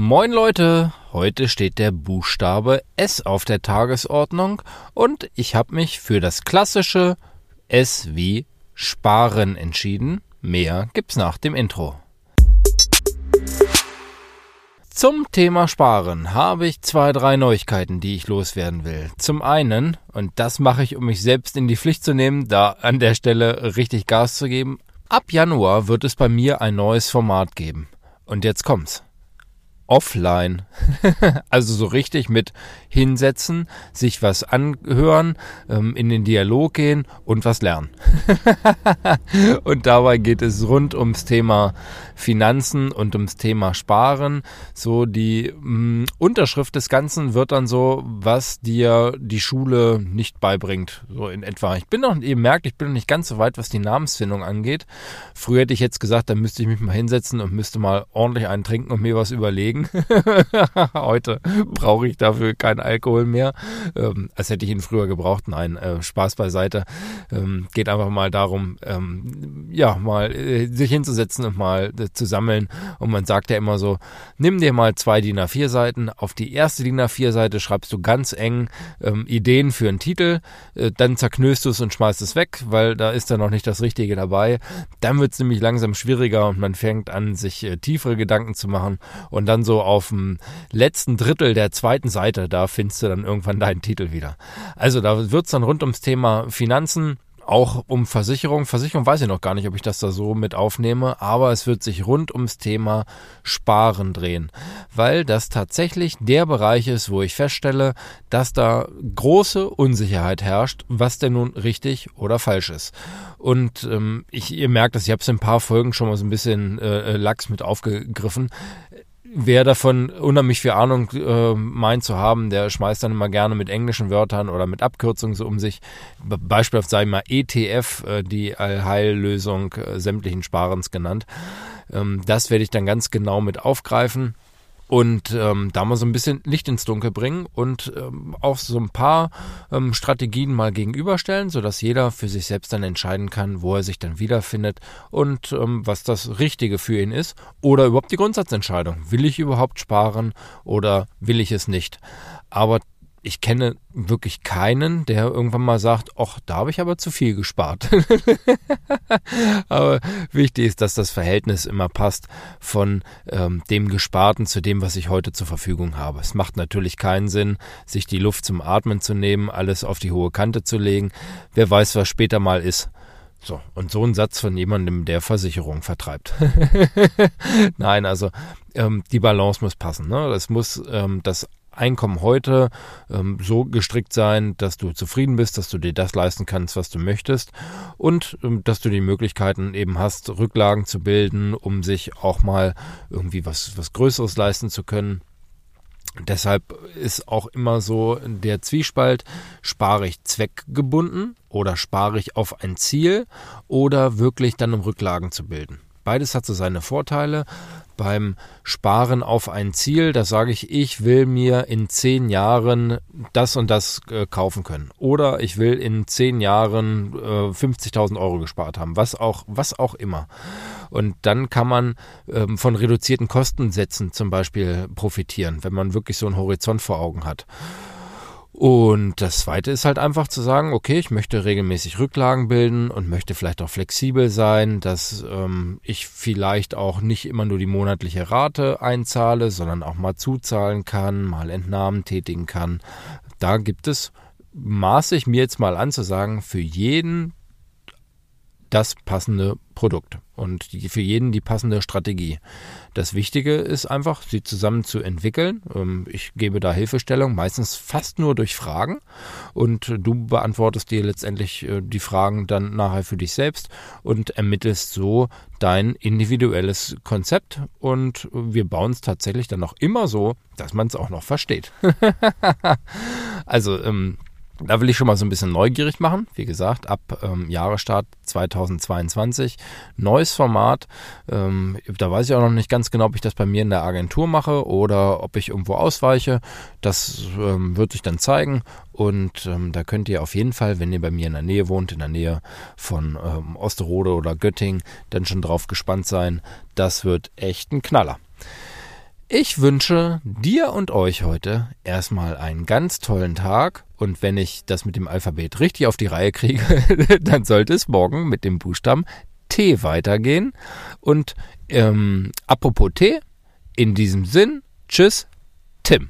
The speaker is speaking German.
Moin Leute, heute steht der Buchstabe S auf der Tagesordnung und ich habe mich für das klassische S wie Sparen entschieden. Mehr gibt's nach dem Intro. Zum Thema Sparen habe ich zwei, drei Neuigkeiten, die ich loswerden will. Zum einen, und das mache ich, um mich selbst in die Pflicht zu nehmen, da an der Stelle richtig Gas zu geben, ab Januar wird es bei mir ein neues Format geben. Und jetzt kommt's offline. also so richtig mit hinsetzen, sich was anhören, ähm, in den Dialog gehen und was lernen. und dabei geht es rund ums Thema Finanzen und ums Thema Sparen. So die mh, mm, Unterschrift des Ganzen wird dann so, was dir die Schule nicht beibringt. So in etwa. Ich bin noch, ihr merkt, ich bin noch nicht ganz so weit, was die Namensfindung angeht. Früher hätte ich jetzt gesagt, da müsste ich mich mal hinsetzen und müsste mal ordentlich einen trinken und mir was überlegen. Heute brauche ich dafür keinen Alkohol mehr. Ähm, als hätte ich ihn früher gebraucht. Nein, äh, Spaß beiseite. Ähm, geht einfach mal darum, ähm, ja, mal äh, sich hinzusetzen und mal äh, zu sammeln. Und man sagt ja immer so, nimm dir mal zwei DIN A4 Seiten. Auf die erste DIN A4 Seite schreibst du ganz eng ähm, Ideen für einen Titel. Äh, dann zerknöst du es und schmeißt es weg, weil da ist dann noch nicht das Richtige dabei. Dann wird es nämlich langsam schwieriger und man fängt an, sich äh, tiefere Gedanken zu machen. Und dann so auf dem letzten Drittel der zweiten Seite, da findest du dann irgendwann deinen Titel wieder. Also da wird es dann rund ums Thema Finanzen auch um Versicherung. Versicherung weiß ich noch gar nicht, ob ich das da so mit aufnehme, aber es wird sich rund ums Thema Sparen drehen, weil das tatsächlich der Bereich ist, wo ich feststelle, dass da große Unsicherheit herrscht, was denn nun richtig oder falsch ist. Und ähm, ich, ihr merkt das, ich habe es in ein paar Folgen schon mal so ein bisschen äh, Lachs mit aufgegriffen wer davon unheimlich viel Ahnung äh, meint zu haben, der schmeißt dann immer gerne mit englischen Wörtern oder mit Abkürzungen so um sich. Beispielsweise sei mal ETF, äh, die Allheillösung äh, sämtlichen Sparens genannt. Ähm, das werde ich dann ganz genau mit aufgreifen und ähm, da mal so ein bisschen Licht ins Dunkel bringen und ähm, auch so ein paar ähm, Strategien mal gegenüberstellen, sodass jeder für sich selbst dann entscheiden kann, wo er sich dann wiederfindet und ähm, was das Richtige für ihn ist oder überhaupt die Grundsatzentscheidung. Will ich überhaupt sparen oder will ich es nicht? Aber ich kenne wirklich keinen, der irgendwann mal sagt, ach, da habe ich aber zu viel gespart. aber wichtig ist, dass das Verhältnis immer passt von ähm, dem Gesparten zu dem, was ich heute zur Verfügung habe. Es macht natürlich keinen Sinn, sich die Luft zum Atmen zu nehmen, alles auf die hohe Kante zu legen. Wer weiß, was später mal ist. So, und so ein Satz von jemandem, der Versicherung vertreibt. Nein, also ähm, die Balance muss passen. Ne? Es muss ähm, das Einkommen heute ähm, so gestrickt sein, dass du zufrieden bist, dass du dir das leisten kannst, was du möchtest und ähm, dass du die Möglichkeiten eben hast, Rücklagen zu bilden, um sich auch mal irgendwie was, was Größeres leisten zu können. Deshalb ist auch immer so der Zwiespalt, spare ich zweckgebunden oder spare ich auf ein Ziel oder wirklich dann um Rücklagen zu bilden. Beides hat so seine Vorteile beim Sparen auf ein Ziel, da sage ich, ich will mir in zehn Jahren das und das äh, kaufen können. Oder ich will in zehn Jahren äh, 50.000 Euro gespart haben, was auch, was auch immer. Und dann kann man ähm, von reduzierten Kostensätzen zum Beispiel profitieren, wenn man wirklich so einen Horizont vor Augen hat. Und das zweite ist halt einfach zu sagen, okay, ich möchte regelmäßig Rücklagen bilden und möchte vielleicht auch flexibel sein, dass ähm, ich vielleicht auch nicht immer nur die monatliche Rate einzahle, sondern auch mal zuzahlen kann, mal Entnahmen tätigen kann. Da gibt es, maße ich mir jetzt mal an zu sagen, für jeden das passende Produkt und die, für jeden die passende Strategie. Das Wichtige ist einfach, sie zusammen zu entwickeln. Ähm, ich gebe da Hilfestellung, meistens fast nur durch Fragen und du beantwortest dir letztendlich äh, die Fragen dann nachher für dich selbst und ermittelst so dein individuelles Konzept und wir bauen es tatsächlich dann auch immer so, dass man es auch noch versteht. also ähm, da will ich schon mal so ein bisschen neugierig machen. Wie gesagt, ab ähm, Jahresstart 2022. Neues Format. Ähm, da weiß ich auch noch nicht ganz genau, ob ich das bei mir in der Agentur mache oder ob ich irgendwo ausweiche. Das ähm, wird sich dann zeigen. Und ähm, da könnt ihr auf jeden Fall, wenn ihr bei mir in der Nähe wohnt, in der Nähe von ähm, Osterode oder Göttingen, dann schon drauf gespannt sein. Das wird echt ein Knaller. Ich wünsche dir und euch heute erstmal einen ganz tollen Tag und wenn ich das mit dem Alphabet richtig auf die Reihe kriege, dann sollte es morgen mit dem Buchstaben T weitergehen. Und ähm, apropos T, in diesem Sinn, tschüss, Tim.